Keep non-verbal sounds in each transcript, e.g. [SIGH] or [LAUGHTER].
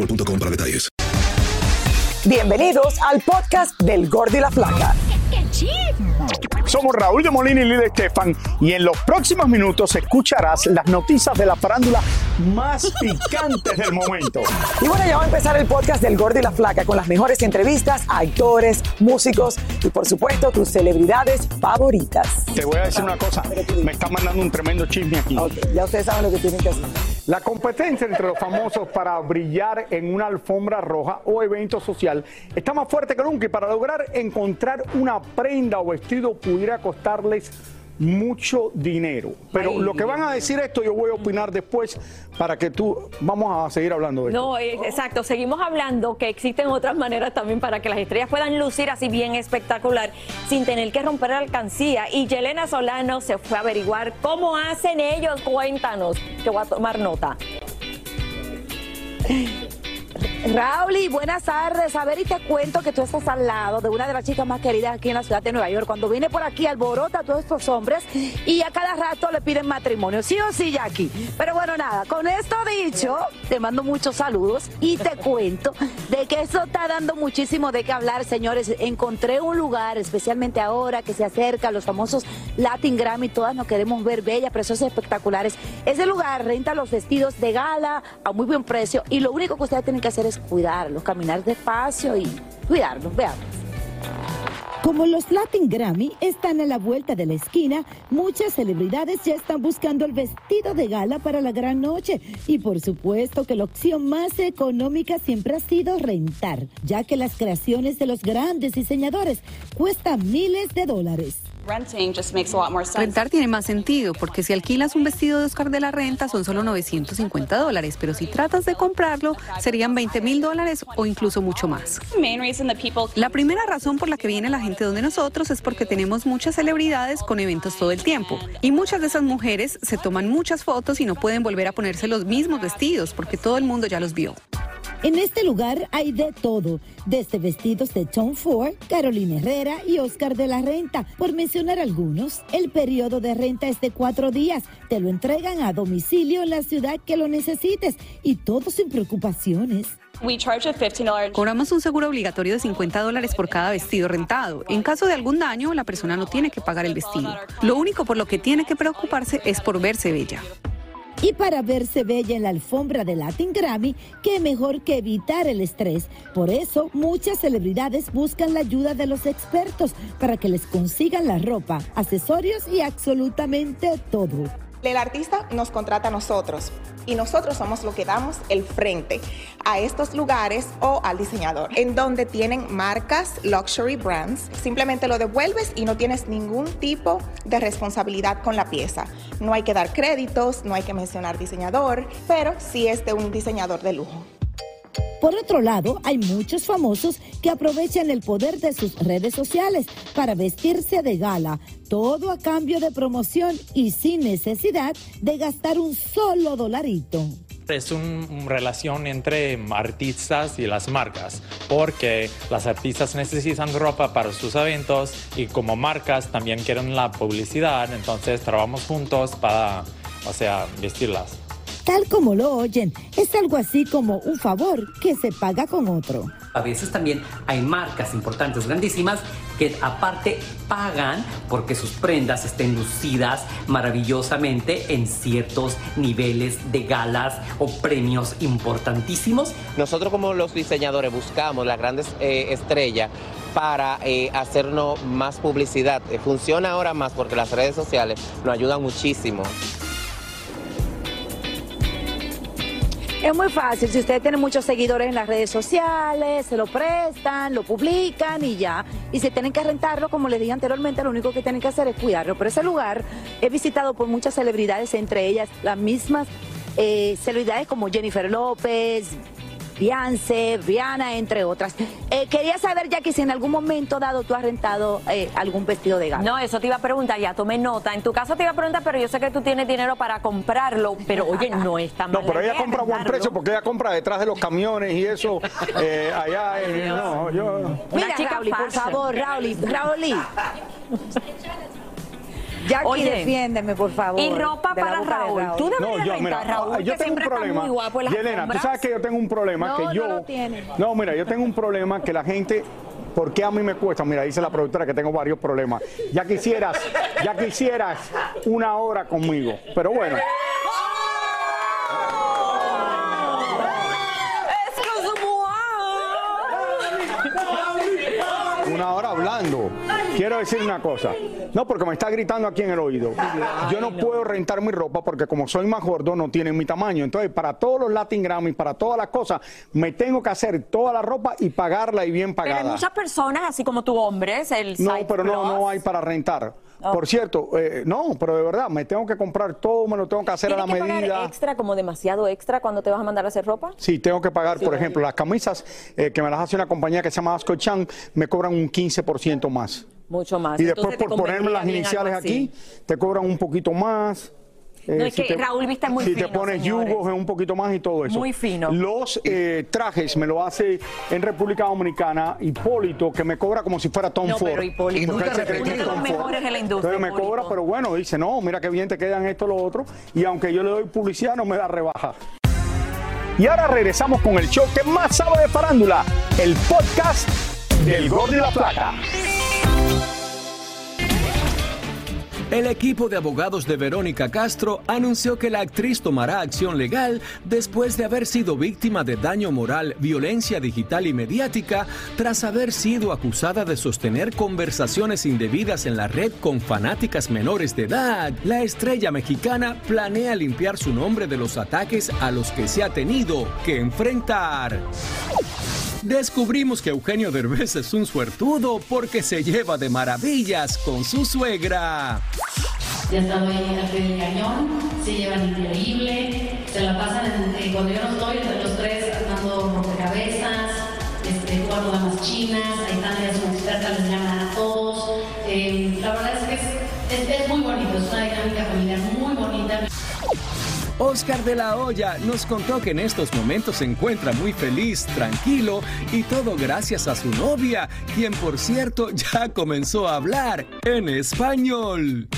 boostmobile.com para detalles. Bienvenidos al podcast del Gordi y la Flaca. Somos Raúl de Molina y Lidia Estefan y en los próximos minutos escucharás las noticias de la farándula más picantes del momento. Y bueno, ya va a empezar el podcast del Gordi y la Flaca con las mejores entrevistas a actores, músicos y por supuesto tus celebridades favoritas. Te voy a decir una cosa, me está mandando un tremendo chisme aquí. Ok, ya ustedes saben lo que tienen que hacer. La competencia entre los famosos para brillar en una alfombra roja o evento social está más fuerte que nunca y para lograr encontrar una prenda o vestido pudiera costarles mucho dinero. Pero lo que van a decir esto yo voy a opinar después para que tú vamos a seguir hablando de esto. No, eh, exacto. Seguimos hablando que existen otras maneras también para que las estrellas puedan lucir así bien espectacular sin tener que romper la alcancía. Y Yelena Solano se fue a averiguar cómo hacen ellos. Cuéntanos, que voy a tomar nota. Raúl, y buenas tardes. A ver, y te cuento que tú estás al lado de una de las chicas más queridas aquí en la ciudad de Nueva York. Cuando viene por aquí, alborota a todos estos hombres y a cada rato le piden matrimonio. Sí o sí, Jackie. Pero bueno, nada, con esto dicho, te mando muchos saludos y te [LAUGHS] cuento de que eso está dando muchísimo de qué hablar, señores. Encontré un lugar, especialmente ahora que se acerca los famosos Latin Grammy. Todas nos queremos ver bellas, precios espectaculares. Ese lugar renta los vestidos de gala a muy buen precio y lo único que ustedes tienen que hacer es cuidarlos, caminar despacio y cuidarlos. Veamos. Como los Latin Grammy están a la vuelta de la esquina, muchas celebridades ya están buscando el vestido de gala para la gran noche. Y por supuesto que la opción más económica siempre ha sido rentar, ya que las creaciones de los grandes diseñadores cuestan miles de dólares. Rentar tiene más sentido porque si alquilas un vestido de Oscar de la Renta son solo 950 dólares, pero si tratas de comprarlo serían 20 mil dólares o incluso mucho más. La primera razón por la que viene la gente donde nosotros es porque tenemos muchas celebridades con eventos todo el tiempo y muchas de esas mujeres se toman muchas fotos y no pueden volver a ponerse los mismos vestidos porque todo el mundo ya los vio. En este lugar hay de todo, desde vestidos de Tom Ford, Carolina Herrera y Oscar de la Renta, por mencionar algunos. El periodo de renta es de cuatro días, te lo entregan a domicilio en la ciudad que lo necesites y todo sin preocupaciones. Cobramos un seguro obligatorio de 50 dólares por cada vestido rentado. En caso de algún daño, la persona no tiene que pagar el vestido. Lo único por lo que tiene que preocuparse es por verse bella. Y para verse bella en la alfombra de Latin Grammy, qué mejor que evitar el estrés. Por eso, muchas celebridades buscan la ayuda de los expertos para que les consigan la ropa, accesorios y absolutamente todo. El artista nos contrata a nosotros y nosotros somos los que damos el frente a estos lugares o al diseñador, en donde tienen marcas, luxury brands. Simplemente lo devuelves y no tienes ningún tipo de responsabilidad con la pieza. No hay que dar créditos, no hay que mencionar diseñador, pero sí es de un diseñador de lujo. Por otro lado, hay muchos famosos que aprovechan el poder de sus redes sociales para vestirse de gala, todo a cambio de promoción y sin necesidad de gastar un solo dolarito. Es una relación entre artistas y las marcas, porque las artistas necesitan ropa para sus eventos y como marcas también quieren la publicidad, entonces trabajamos juntos para, o sea, vestirlas. Tal como lo oyen, es algo así como un favor que se paga con otro. A veces también hay marcas importantes, grandísimas, que aparte pagan porque sus prendas estén lucidas maravillosamente en ciertos niveles de galas o premios importantísimos. Nosotros como los diseñadores buscamos las grandes eh, estrellas para eh, hacernos más publicidad. Eh, funciona ahora más porque las redes sociales nos ayudan muchísimo. Es muy fácil, si ustedes tienen muchos seguidores en las redes sociales, se lo prestan, lo publican y ya. Y si tienen que rentarlo, como les dije anteriormente, lo único que tienen que hacer es cuidarlo. Pero ese lugar es visitado por muchas celebridades, entre ellas las mismas eh, celebridades como Jennifer López, Beyoncé, Rihanna, entre otras. Eh, quería saber, Jackie, si en algún momento dado tú has rentado eh, algún vestido de gala. No, eso te iba a preguntar, ya tomé nota. En tu caso te iba a preguntar, pero yo sé que tú tienes dinero para comprarlo, pero oye, no es tan No, pero ella compra a buen precio porque ella compra detrás de los camiones y eso [LAUGHS] eh, allá. en- no, yo... Mira, Rauli, por favor, Rauli, Rauli. [LAUGHS] Jackie, Oye, defiéndeme, por favor. y ropa de para Raúl. Raúl. Tú No, yo, mira, Raúl, yo que tengo un problema. Yelena, tú sabes que yo tengo un problema No, que no yo. lo tiene. No, mira, yo tengo un problema que la gente. ¿Por qué a mí me cuesta? Mira, dice la productora que tengo varios problemas. Ya quisieras, ya quisieras una hora conmigo. Pero bueno. Una hora hablando. Quiero decir una cosa. No, porque me está gritando aquí en el oído. Yo no puedo rentar mi ropa porque como soy más gordo no tienen mi tamaño. Entonces, para todos los Latin Grammy, para todas las cosas, me tengo que hacer toda la ropa y pagarla y bien Pero hay pagada. muchas personas, así como tú, hombres, el No, pero no, no hay para rentar. Oh. Por cierto, eh, no, pero de verdad, me tengo que comprar todo, me lo tengo que hacer a la ¿Tienes que pagar medida. extra, como demasiado extra, cuando te vas a mandar a hacer ropa? Sí, tengo que pagar, Sí, por lo ejemplo, las camisas eh, que me las hace una compañía que se llama Asco Chan, me cobran un 15% más. Mucho más. Y después Entonces, te por ponerme las iniciales aquí, te cobran un poquito más. Eh, No, es que Raúl viste muy Si te fino, pones señores. yugos es un poquito más y todo eso. Muy fino. Los eh, trajes me lo hace en República Dominicana Hipólito, que me cobra como si fuera Tom No, Ford. pero Hipólito- Porque él se cree que Uno es de los Tom Ford. mejores en la industria, Entonces me Hipólito. cobra, pero bueno, dice, no, mira qué bien te quedan esto, lo otro. Y aunque yo le doy publicidad, no me da rebaja. Y ahora regresamos con el show que más sabe de farándula, el podcast del Gordo y la Plata. El equipo de abogados de Verónica Castro anunció que la actriz tomará acción legal después de haber sido víctima de daño moral, violencia digital y mediática tras haber sido acusada de sostener conversaciones indebidas en la red con fanáticas menores de edad. La estrella mexicana planea limpiar su nombre de los ataques a los que se ha tenido que enfrentar. Descubrimos que Eugenio Derbez es un suertudo porque se lleva de maravillas con su suegra. Ya al pie del cañón, se llevan increíble, se la pasan en- en- cuando yo no estoy, entre los tres armando rompecabezas, este, jugando damas chinas, ahí están ellas expertas, les llaman a todos. Eh, la verdad es que es- es muy bonito, es una dinámica familiar muy bonita. Oscar de la Hoya nos contó que en estos momentos se encuentra muy feliz, tranquilo y todo gracias a su novia, quien por cierto [LAUGHS] ya comenzó a hablar en español.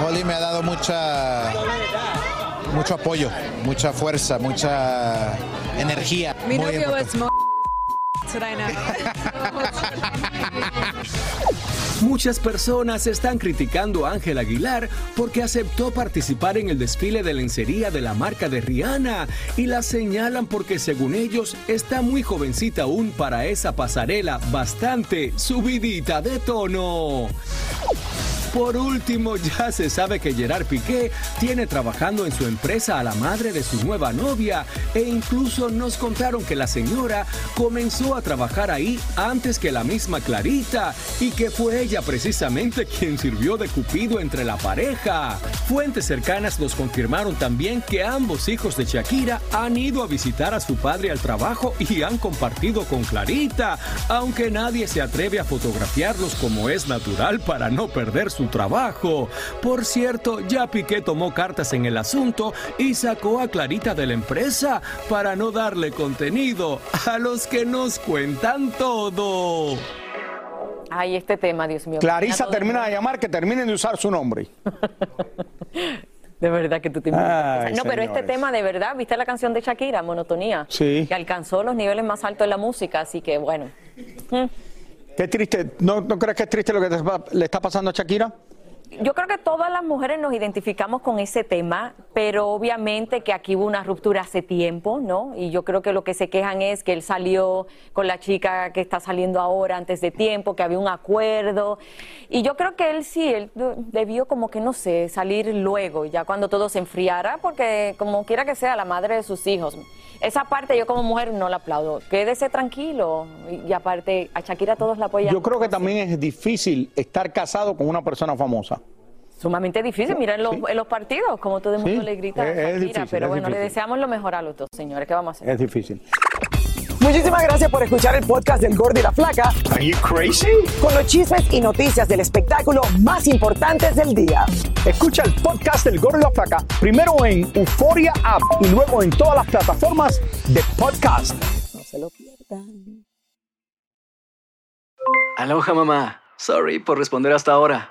Holly me ha dado mucha mucho apoyo, mucha fuerza, mucha energía. Mi novio es [LAUGHS] now. [LAUGHS] Muchas personas están criticando a Ángel Aguilar porque aceptó participar en el desfile de lencería de la marca de Rihanna y la señalan porque según ellos está muy jovencita aún para esa pasarela bastante subidita de tono. Por último, [LAUGHS] ya se sabe que Gerard Piqué tiene trabajando en su empresa a la madre de su nueva novia e incluso nos contaron que la señora comenzó a trabajar ahí antes que la misma Clarita y que fue ella precisamente quien sirvió de cupido entre la pareja. Fuentes cercanas nos confirmaron también que ambos hijos de Shakira han ido a visitar a su padre al trabajo y han compartido con Clarita, aunque nadie se atreve a fotografiarlos como es natural para no perder su su trabajo. Por cierto, ya Piqué tomó cartas en el asunto y sacó a Clarita de la empresa para no darle contenido a los que nos cuentan todo. Ay, este tema, Dios mío. Clarisa termina de llamar, que terminen de usar su nombre. [LAUGHS] De verdad que tú te Ay, No, pero este tema, de verdad, ¿viste la canción de Shakira, Monotonía? Sí. Que alcanzó los niveles más altos de la música, así que bueno. Mm. Qué triste. ¿No, crees que es triste lo que te le está pasando a Shakira? Yo creo que todas las mujeres nos identificamos con ese tema, pero obviamente que aquí hubo una ruptura hace tiempo, ¿no? Y yo creo que lo que se quejan es que él salió con la chica que está saliendo ahora antes de tiempo, que había un acuerdo. Y yo creo que él sí, él de- debió como que, no sé, salir luego, ya cuando todo se enfriara, porque como quiera que sea, la madre de sus hijos. Esa parte yo como mujer no la aplaudo. Quédese tranquilo. Y aparte, a Shakira todos la apoyan. Yo creo que también es difícil estar casado con una persona famosa. Sumamente difícil, mira en los, en los partidos, como todo el mundo Sí, le grita es- es difícil, pero es bueno, le deseamos lo mejor a los dos, señores, ¿qué vamos a hacer? Es difícil. Muchísimas gracias por escuchar el podcast del Gordo y la Flaca. Are you crazy? Con los chismes y noticias del espectáculo más importantes del día. Escucha el podcast del Gordo y la Flaca primero en Euforia App y luego en todas las plataformas de podcast. No se lo pierdan. Aloha mamá. Sorry por responder hasta ahora.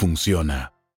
funciona.